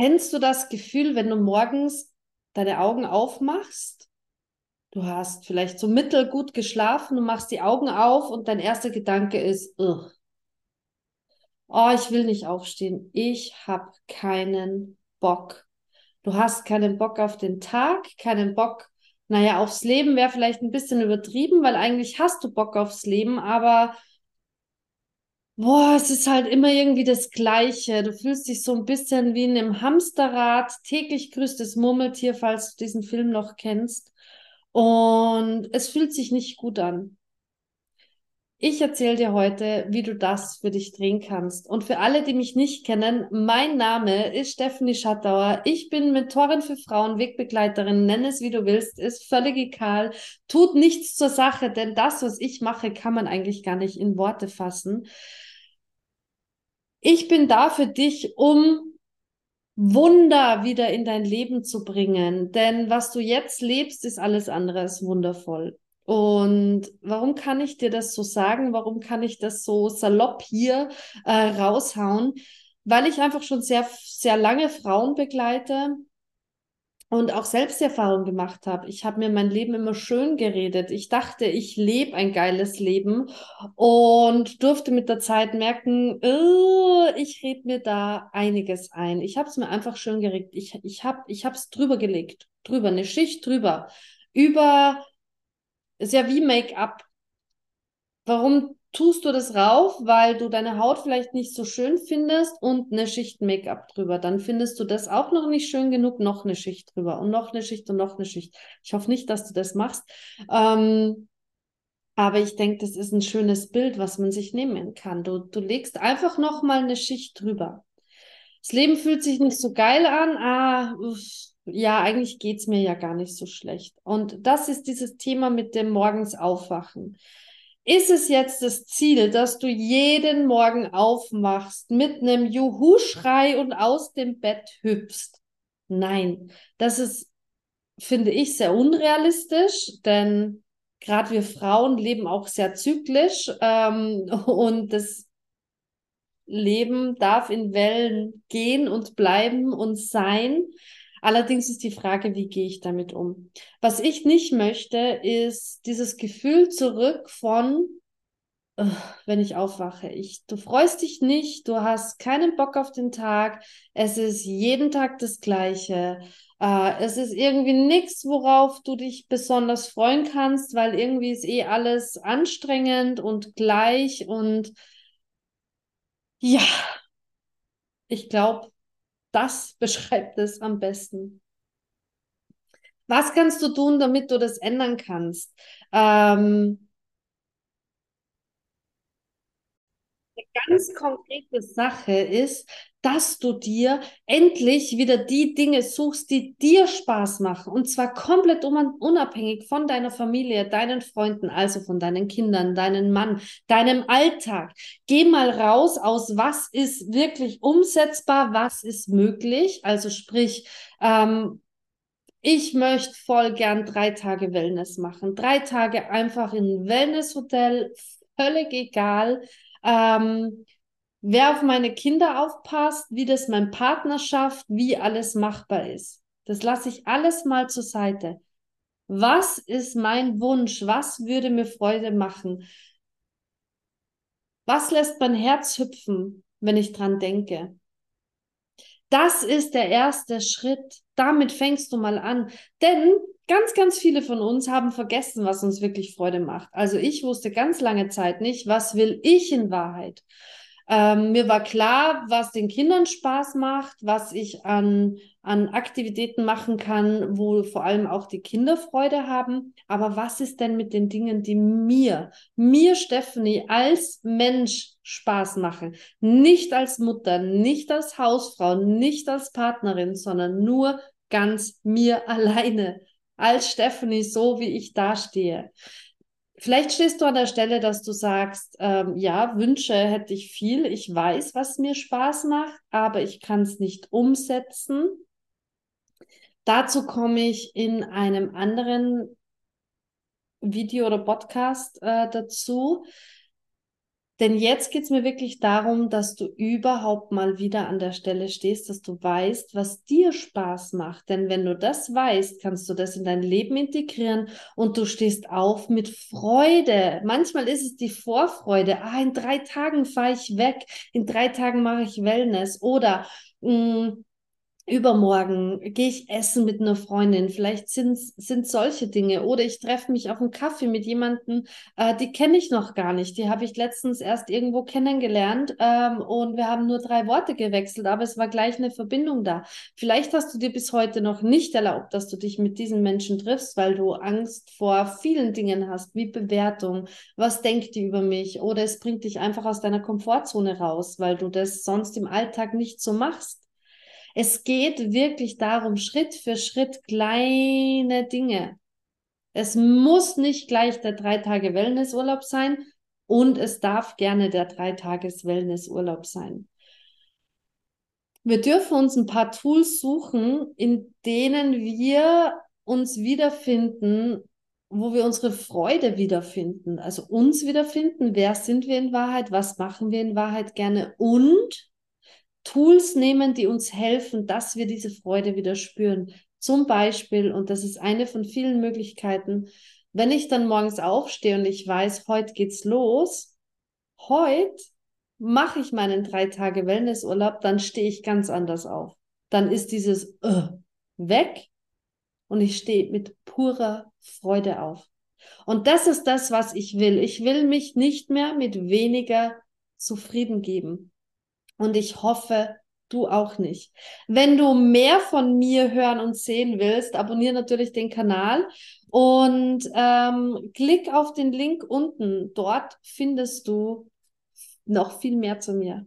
Kennst du das Gefühl, wenn du morgens deine Augen aufmachst? Du hast vielleicht so mittelgut geschlafen, du machst die Augen auf und dein erster Gedanke ist, Ugh. oh, ich will nicht aufstehen, ich habe keinen Bock. Du hast keinen Bock auf den Tag, keinen Bock, naja, aufs Leben wäre vielleicht ein bisschen übertrieben, weil eigentlich hast du Bock aufs Leben, aber boah, es ist halt immer irgendwie das Gleiche. Du fühlst dich so ein bisschen wie in einem Hamsterrad, täglich grüßt das Murmeltier, falls du diesen Film noch kennst. Und es fühlt sich nicht gut an. Ich erzähle dir heute, wie du das für dich drehen kannst. Und für alle, die mich nicht kennen, mein Name ist Stephanie Schattauer. Ich bin Mentorin für Frauen, Wegbegleiterin, nenn es wie du willst, ist völlig egal. Tut nichts zur Sache, denn das, was ich mache, kann man eigentlich gar nicht in Worte fassen. Ich bin da für dich, um Wunder wieder in dein Leben zu bringen. Denn was du jetzt lebst, ist alles andere als wundervoll. Und warum kann ich dir das so sagen? Warum kann ich das so salopp hier äh, raushauen? Weil ich einfach schon sehr, sehr lange Frauen begleite und auch Selbsterfahrung gemacht habe. Ich habe mir mein Leben immer schön geredet. Ich dachte, ich lebe ein geiles Leben und durfte mit der Zeit merken, oh, ich rede mir da einiges ein. Ich habe es mir einfach schön geredet. Ich, ich habe ich es drüber gelegt, drüber, eine Schicht drüber. Über, ist ja wie Make-up. Warum tust du das rauf, weil du deine Haut vielleicht nicht so schön findest und eine Schicht Make-up drüber. Dann findest du das auch noch nicht schön genug, noch eine Schicht drüber und noch eine Schicht und noch eine Schicht. Ich hoffe nicht, dass du das machst. Ähm, aber ich denke, das ist ein schönes Bild, was man sich nehmen kann. Du, du legst einfach noch mal eine Schicht drüber. Das Leben fühlt sich nicht so geil an. Ah, uff, ja, eigentlich geht's mir ja gar nicht so schlecht. Und das ist dieses Thema mit dem morgens aufwachen. Ist es jetzt das Ziel, dass du jeden Morgen aufmachst mit einem Juhu-Schrei und aus dem Bett hüpfst? Nein, das ist, finde ich, sehr unrealistisch, denn gerade wir Frauen leben auch sehr zyklisch ähm, und das Leben darf in Wellen gehen und bleiben und sein. Allerdings ist die Frage, wie gehe ich damit um? Was ich nicht möchte, ist dieses Gefühl zurück von, wenn ich aufwache. Ich, du freust dich nicht, du hast keinen Bock auf den Tag, es ist jeden Tag das Gleiche. Äh, es ist irgendwie nichts, worauf du dich besonders freuen kannst, weil irgendwie ist eh alles anstrengend und gleich und ja, ich glaube, das beschreibt es am besten. Was kannst du tun, damit du das ändern kannst? Ähm, eine ganz konkrete Sache ist, dass du dir endlich wieder die Dinge suchst, die dir Spaß machen. Und zwar komplett unabhängig von deiner Familie, deinen Freunden, also von deinen Kindern, deinem Mann, deinem Alltag. Geh mal raus aus, was ist wirklich umsetzbar, was ist möglich. Also sprich, ähm, ich möchte voll gern drei Tage Wellness machen. Drei Tage einfach in ein Wellnesshotel, völlig egal. Ähm, wer auf meine Kinder aufpasst, wie das mein Partner schafft, wie alles machbar ist. Das lasse ich alles mal zur Seite. Was ist mein Wunsch? Was würde mir Freude machen? Was lässt mein Herz hüpfen, wenn ich dran denke? Das ist der erste Schritt. Damit fängst du mal an. Denn ganz, ganz viele von uns haben vergessen, was uns wirklich Freude macht. Also ich wusste ganz lange Zeit nicht, was will ich in Wahrheit. Ähm, mir war klar, was den Kindern Spaß macht, was ich an, an Aktivitäten machen kann, wo vor allem auch die Kinder Freude haben. Aber was ist denn mit den Dingen, die mir, mir Stephanie als Mensch Spaß machen? Nicht als Mutter, nicht als Hausfrau, nicht als Partnerin, sondern nur ganz mir alleine. Als Stephanie, so wie ich dastehe. Vielleicht stehst du an der Stelle, dass du sagst, ähm, ja, Wünsche hätte ich viel, ich weiß, was mir Spaß macht, aber ich kann es nicht umsetzen. Dazu komme ich in einem anderen Video oder Podcast äh, dazu. Denn jetzt geht es mir wirklich darum, dass du überhaupt mal wieder an der Stelle stehst, dass du weißt, was dir Spaß macht. Denn wenn du das weißt, kannst du das in dein Leben integrieren und du stehst auf mit Freude. Manchmal ist es die Vorfreude. Ah, in drei Tagen fahre ich weg, in drei Tagen mache ich Wellness oder mh, mm, übermorgen gehe ich essen mit einer Freundin. Vielleicht sind sind solche Dinge. Oder ich treffe mich auf einen Kaffee mit jemandem, äh, die kenne ich noch gar nicht. Die habe ich letztens erst irgendwo kennengelernt ähm, und wir haben nur drei Worte gewechselt, aber es war gleich eine Verbindung da. Vielleicht hast du dir bis heute noch nicht erlaubt, dass du dich mit diesen Menschen triffst, weil du Angst vor vielen Dingen hast, wie Bewertung, was denkt die über mich? Oder es bringt dich einfach aus deiner Komfortzone raus, weil du das sonst im Alltag nicht so machst. Es geht wirklich darum, Schritt für Schritt kleine Dinge. Es muss nicht gleich der drei Tage Wellnessurlaub sein und es darf gerne der drei Tages Wellnessurlaub sein. Wir dürfen uns ein paar Tools suchen, in denen wir uns wiederfinden, wo wir unsere Freude wiederfinden. Also uns wiederfinden. Wer sind wir in Wahrheit? Was machen wir in Wahrheit gerne? Und Tools nehmen, die uns helfen, dass wir diese Freude wieder spüren. Zum Beispiel, und das ist eine von vielen Möglichkeiten, wenn ich dann morgens aufstehe und ich weiß, heute geht's los, heute mache ich meinen drei Tage Wellnessurlaub, dann stehe ich ganz anders auf. Dann ist dieses äh, weg und ich stehe mit purer Freude auf. Und das ist das, was ich will. Ich will mich nicht mehr mit weniger zufrieden geben. Und ich hoffe, du auch nicht. Wenn du mehr von mir hören und sehen willst, abonniere natürlich den Kanal und ähm, klick auf den Link unten. Dort findest du noch viel mehr zu mir.